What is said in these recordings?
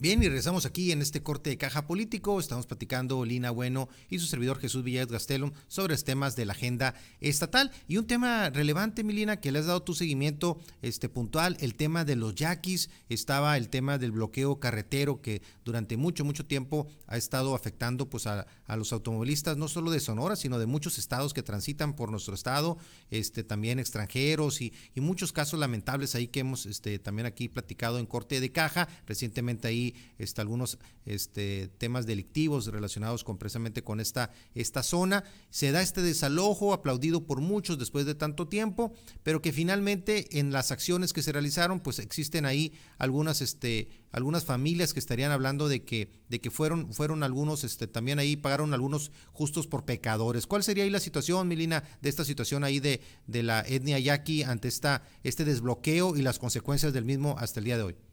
Bien, y regresamos aquí en este corte de caja político. Estamos platicando Lina Bueno y su servidor Jesús Villegas Gastelum sobre los temas de la agenda estatal. Y un tema relevante, Milina, que le has dado tu seguimiento este, puntual, el tema de los yaquis. Estaba el tema del bloqueo carretero que durante mucho, mucho tiempo ha estado afectando pues, a, los automovilistas, no solo de Sonora, sino de muchos estados que transitan por nuestro estado, este, también extranjeros y, y muchos casos lamentables ahí que hemos este, también aquí platicado en corte de caja. Recientemente ahí este, algunos este, temas delictivos relacionados con, precisamente con esta, esta zona. Se da este desalojo, aplaudido por muchos después de tanto tiempo, pero que finalmente en las acciones que se realizaron, pues existen ahí algunas, este, algunas familias que estarían hablando de que, de que fueron, fueron algunos, este, también ahí pagaron algunos justos por pecadores. ¿Cuál sería ahí la situación, Milina, de esta situación ahí de, la etnia yaqui ante esta, este desbloqueo y las consecuencias del mismo hasta el día de hoy?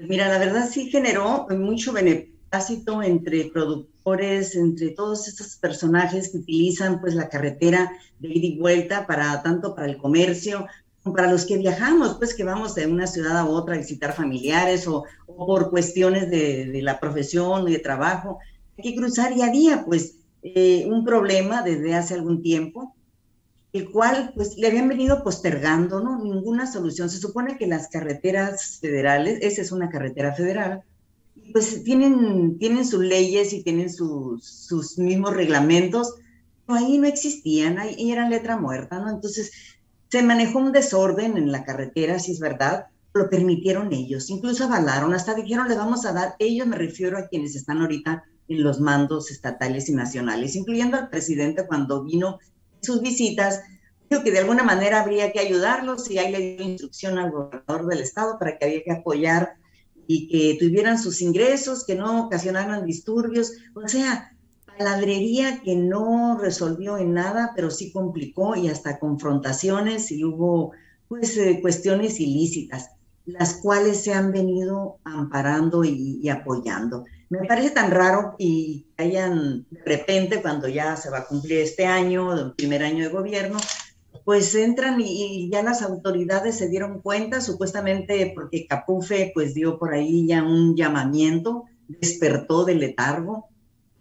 Mira, la verdad sí generó mucho beneplácito entre productores, entre todos estos personajes que utilizan pues la carretera de ida y vuelta para tanto para el comercio para los que viajamos, pues que vamos de una ciudad a otra a visitar familiares o, por cuestiones de, la profesión y de trabajo. Hay que cruzar día a día, pues eh, un problema desde hace algún tiempo el cual pues le habían venido postergando, ¿no? Ninguna solución. Se supone que las carreteras federales, esa es una carretera federal, pues tienen, tienen sus leyes y tienen sus, sus mismos reglamentos, pero ahí no existían, ahí eran letra muerta, ¿no? Entonces se manejó un desorden en la carretera, si es verdad, lo permitieron ellos, incluso avalaron, hasta dijeron le vamos a dar, ellos me refiero a quienes están ahorita en los mandos estatales y nacionales, incluyendo al presidente cuando vino sus visitas, dijo que de alguna manera habría que ayudarlos y ahí le dio instrucción al gobernador del estado para que había que apoyar y que tuvieran sus ingresos, que no ocasionaran disturbios, o sea, palabrería que no resolvió en nada, pero sí complicó y hasta confrontaciones y hubo pues eh, cuestiones ilícitas, las cuales se han venido amparando y apoyando. Me parece tan raro y hayan de repente, cuando ya se va a cumplir este año, el primer año de gobierno, pues entran y, ya las autoridades se dieron cuenta, supuestamente porque Capufe pues dio por ahí ya un llamamiento, despertó del letargo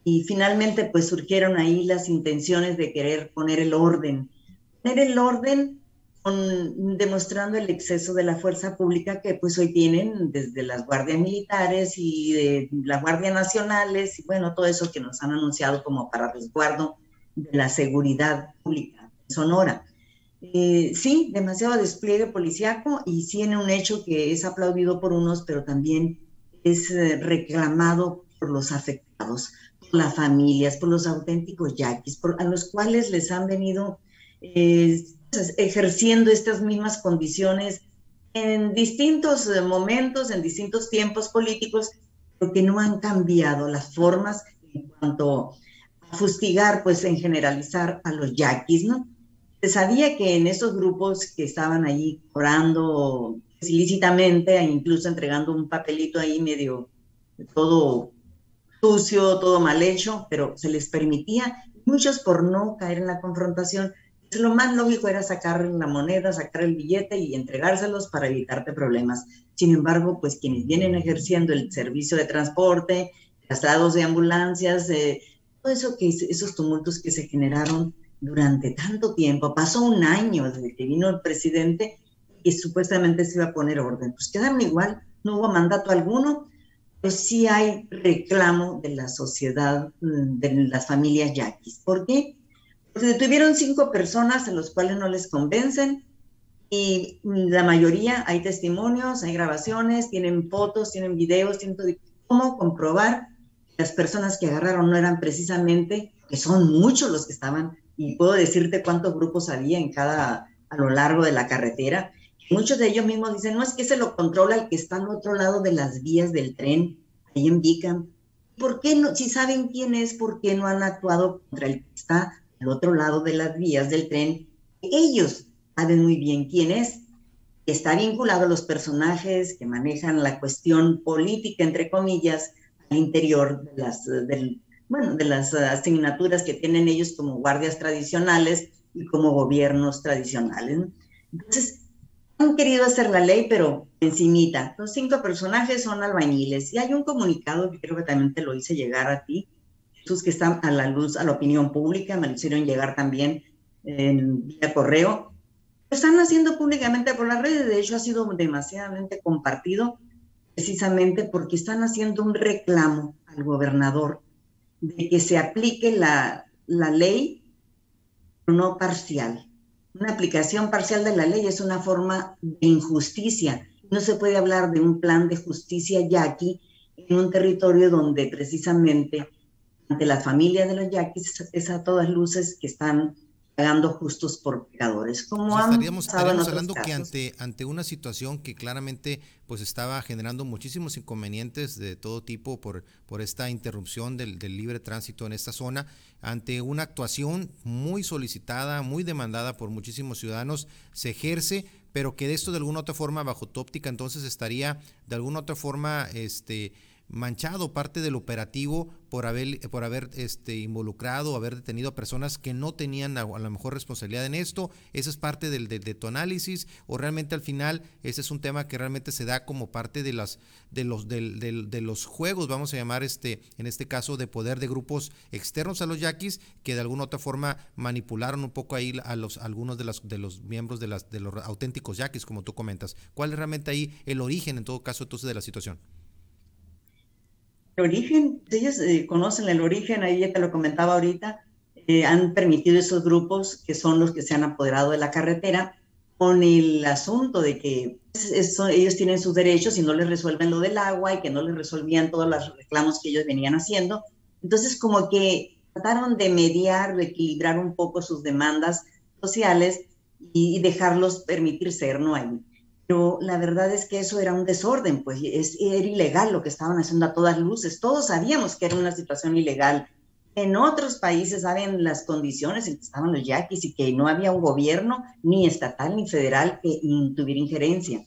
y finalmente pues surgieron ahí las intenciones de querer poner el orden. Poner el orden demostrando el exceso de la fuerza pública que pues hoy tienen desde las guardias militares y de las guardias nacionales y bueno, todo eso que nos han anunciado como para resguardo de la seguridad pública Sonora. Eh, sí, demasiado despliegue policiaco y sí en un hecho que es aplaudido por unos, pero también es eh, reclamado por los afectados, por las familias, por los auténticos yaquis, por, a los cuales les han venido eh, ejerciendo estas mismas condiciones en distintos eh, momentos, en distintos tiempos políticos, porque no han cambiado las formas en cuanto a fustigar, pues en generalizar a los yaquis, ¿no? Se sabía que en esos grupos que estaban ahí cobrando ilícitamente, e incluso entregando un papelito ahí medio todo sucio, todo mal hecho, pero se les permitía, muchos por no caer en la confrontación, lo más lógico era sacar la moneda, sacar el billete y entregárselos para evitarte problemas. Sin embargo, pues quienes vienen ejerciendo el servicio de transporte, traslados de ambulancias, eh, todo eso esos tumultos que se generaron durante tanto tiempo, pasó un año desde que vino el presidente y supuestamente se iba a poner orden. Pues quedaron igual, no hubo mandato alguno, pero sí hay reclamo de la sociedad, mm, de las familias yaquis. ¿Por qué? Se detuvieron cinco personas en los cuales no les convencen y la mayoría hay testimonios, hay grabaciones, tienen fotos, tienen videos, tienen. ¿Cómo comprobar que las personas que agarraron no eran precisamente, que son muchos los que estaban, y puedo decirte cuántos grupos había en cada, a lo largo de la carretera? Muchos de ellos mismos dicen, no es que se lo controla el que está al otro lado de las vías del tren, ahí en Bicam. ¿Por qué no? Si saben quién es, ¿por qué no han actuado contra el que está al otro lado de las vías del tren, ellos saben muy bien quién es. Está vinculado a los personajes que manejan la cuestión política, entre comillas, al interior de las, bueno, de las asignaturas que tienen ellos como guardias tradicionales y como gobiernos tradicionales. Entonces, han querido hacer la ley, pero encimita. Los cinco personajes son albañiles y hay un comunicado que creo que también te lo hice llegar a ti, que están a la luz, a la opinión pública, me lo hicieron llegar también en vía correo. Lo están haciendo públicamente por las redes, de hecho ha sido demasiadamente compartido precisamente porque están haciendo un reclamo al gobernador de que se aplique la, la ley, no parcial una aplicación parcial de la ley es una forma de injusticia. No se puede hablar de un plan de justicia yaqui en un territorio donde precisamente ante la familia de los yaquis es a todas luces que están pagando justos por pecadores. Como estaríamos, hablando que ante, ante una situación que claramente pues estaba generando muchísimos inconvenientes de todo tipo por, por esta interrupción del, del libre tránsito en esta zona, ante una actuación muy solicitada, muy demandada por muchísimos ciudadanos, se ejerce pero que de esto de alguna otra forma bajo tu óptica entonces estaría de alguna otra forma este manchado parte del operativo por haber, por haber este, involucrado, haber detenido a personas que no tenían a, lo mejor responsabilidad en esto. Esa es parte del, de, tu análisis o realmente al final ese es un tema que realmente se da como parte de, las, de, los, de, los juegos, vamos a llamar este, en este caso de poder de grupos externos a los yaquis que de alguna otra forma manipularon un poco ahí a los algunos de, las, de los miembros de, las, de los auténticos yaquis, como tú comentas. ¿Cuál es realmente ahí el origen en todo caso entonces de la situación? Origen, ellos eh, conocen el origen, ahí ya te lo comentaba ahorita, eh, han permitido esos grupos que son los que se han apoderado de la carretera con el asunto de que pues, ellos tienen sus derechos y no les resuelven lo del agua y que no les resolvían todos los reclamos que ellos venían haciendo. Entonces, como que trataron de mediar, de equilibrar un poco sus demandas sociales y dejarlos permitir ser, ¿no? Ahí pero la verdad es que eso era un desorden, pues es, era ilegal lo que estaban haciendo a todas luces. Todos sabíamos que era una situación ilegal. En otros países saben las condiciones en que estaban los yaquis y que no había un gobierno ni estatal ni federal que tuviera injerencia.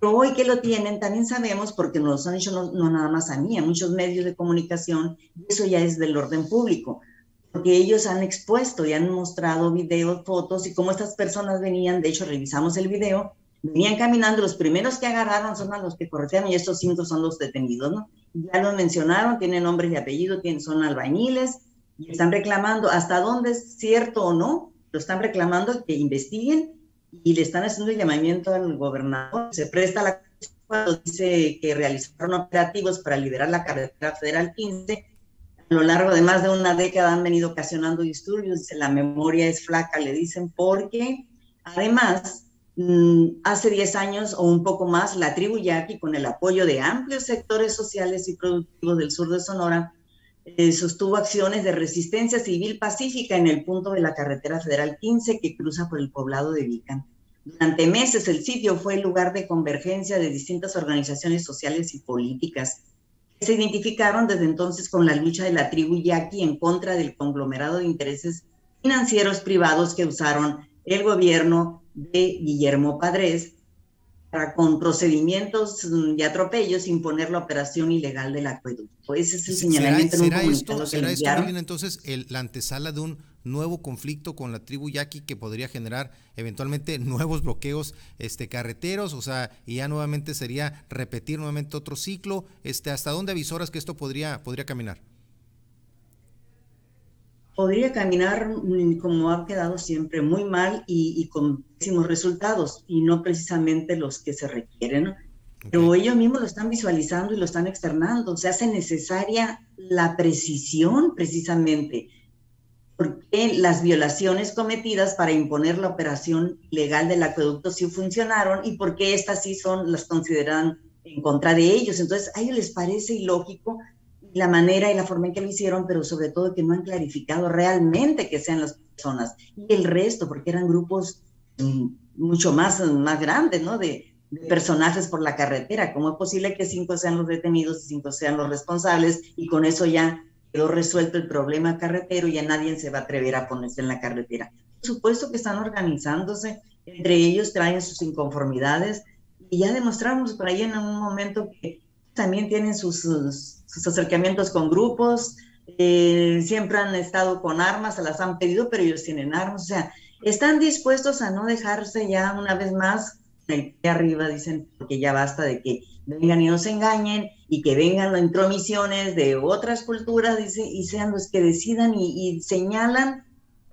Pero hoy que lo tienen, también sabemos, porque nos han dicho no, no nada más a mí, a muchos medios de comunicación, eso ya es del orden público, porque ellos han expuesto y han mostrado videos, fotos y cómo estas personas venían, de hecho revisamos el video, venían caminando, los primeros que agarraron son a los que corretearon y estos cinco son los detenidos, ¿no? Ya lo mencionaron, tienen nombres y apellidos, son albañiles y están reclamando hasta dónde es cierto o no, lo están reclamando que investiguen y le están haciendo llamamiento al gobernador. Se presta la cuando dice que realizaron operativos para liberar la carretera federal 15. A lo largo de más de una década han venido ocasionando disturbios, dice la memoria es flaca, le dicen, porque además hace 10 años o un poco más, la tribu yaqui, con el apoyo de amplios sectores sociales y productivos del sur de Sonora, eh, sostuvo acciones de resistencia civil pacífica en el punto de la carretera federal 15 que cruza por el poblado de Vican. Durante meses el sitio fue el lugar de convergencia de distintas organizaciones sociales y políticas que se identificaron desde entonces con la lucha de la tribu yaqui en contra del conglomerado de intereses financieros privados que usaron el gobierno de Guillermo Padres para con procedimientos y atropellos imponer la operación ilegal del acueducto. Ese es el señalamiento ¿Será, en un esto, ¿será esto entonces el, la antesala de un nuevo conflicto con la tribu yaqui que podría generar eventualmente nuevos bloqueos este, carreteros, o sea, y ya nuevamente sería repetir nuevamente otro ciclo. Este, ¿Hasta dónde avisoras que esto podría, podría caminar? Podría caminar mm, como ha quedado siempre muy mal y, con pésimos resultados y no precisamente los que se requieren. Pero ellos mismos lo están visualizando y lo están externando. Se hace necesaria la precisión precisamente porque las violaciones cometidas para imponer la operación legal del acueducto sí funcionaron y porque estas sí son, las consideran en contra de ellos. Entonces, a ellos les parece ilógico la manera y la forma en que lo hicieron, pero sobre todo que no han clarificado realmente que sean las personas y el resto, porque eran grupos mm, mucho más, más grandes, ¿no? De, personajes por la carretera. ¿Cómo es posible que cinco sean los detenidos y cinco sean los responsables y con eso ya quedó resuelto el problema carretero y ya nadie se va a atrever a ponerse en la carretera? Por supuesto que están organizándose, entre ellos traen sus inconformidades y ya demostramos por ahí en un momento que también tienen sus, sus, acercamientos con grupos, eh, siempre han estado con armas, se las han pedido, pero ellos tienen armas, o sea, están dispuestos a no dejarse ya una vez más de arriba dicen que ya basta de que vengan y nos engañen y que vengan las intromisiones de otras culturas dice, y sean los que decidan y, señalan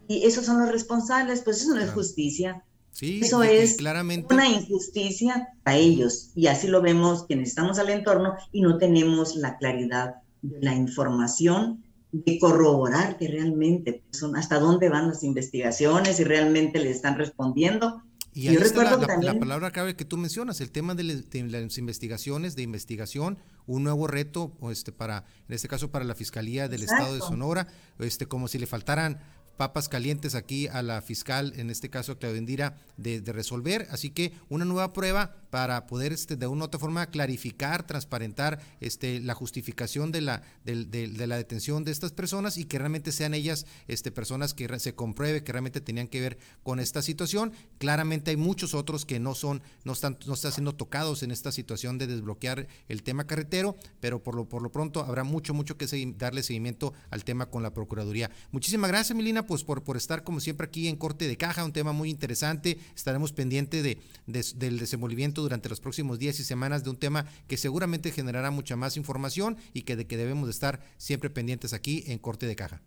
y esos son los responsables, pues eso no es justicia. Sí, eso es claramente... una injusticia a ellos y así lo vemos quienes estamos al entorno y no tenemos la claridad de la información de corroborar que realmente son hasta dónde van las investigaciones y realmente le están respondiendo. Y ahí está la, palabra clave que tú mencionas, el tema de, las investigaciones, de investigación, un nuevo reto, este, para, en este caso para la Fiscalía del Estado de Sonora, este, como si le faltaran papas calientes aquí a la fiscal, en este caso Claudia Indira, de, resolver. Así que una nueva prueba para poder este, de una u otra forma clarificar, transparentar este, la justificación de la, de, detención de estas personas y que realmente sean ellas este, personas que se compruebe que realmente tenían que ver con esta situación. Claramente hay muchos otros que no son, no están, no están siendo tocados en esta situación de desbloquear el tema carretero, pero por lo, por lo pronto habrá mucho, mucho que darle seguimiento al tema con la Procuraduría. Muchísimas gracias, Milina pues por, por estar como siempre aquí en Corte de Caja, un tema muy interesante. Estaremos pendientes de, del desenvolvimiento durante los próximos días y semanas de un tema que seguramente generará mucha más información y que de que debemos de estar siempre pendientes aquí en Corte de Caja.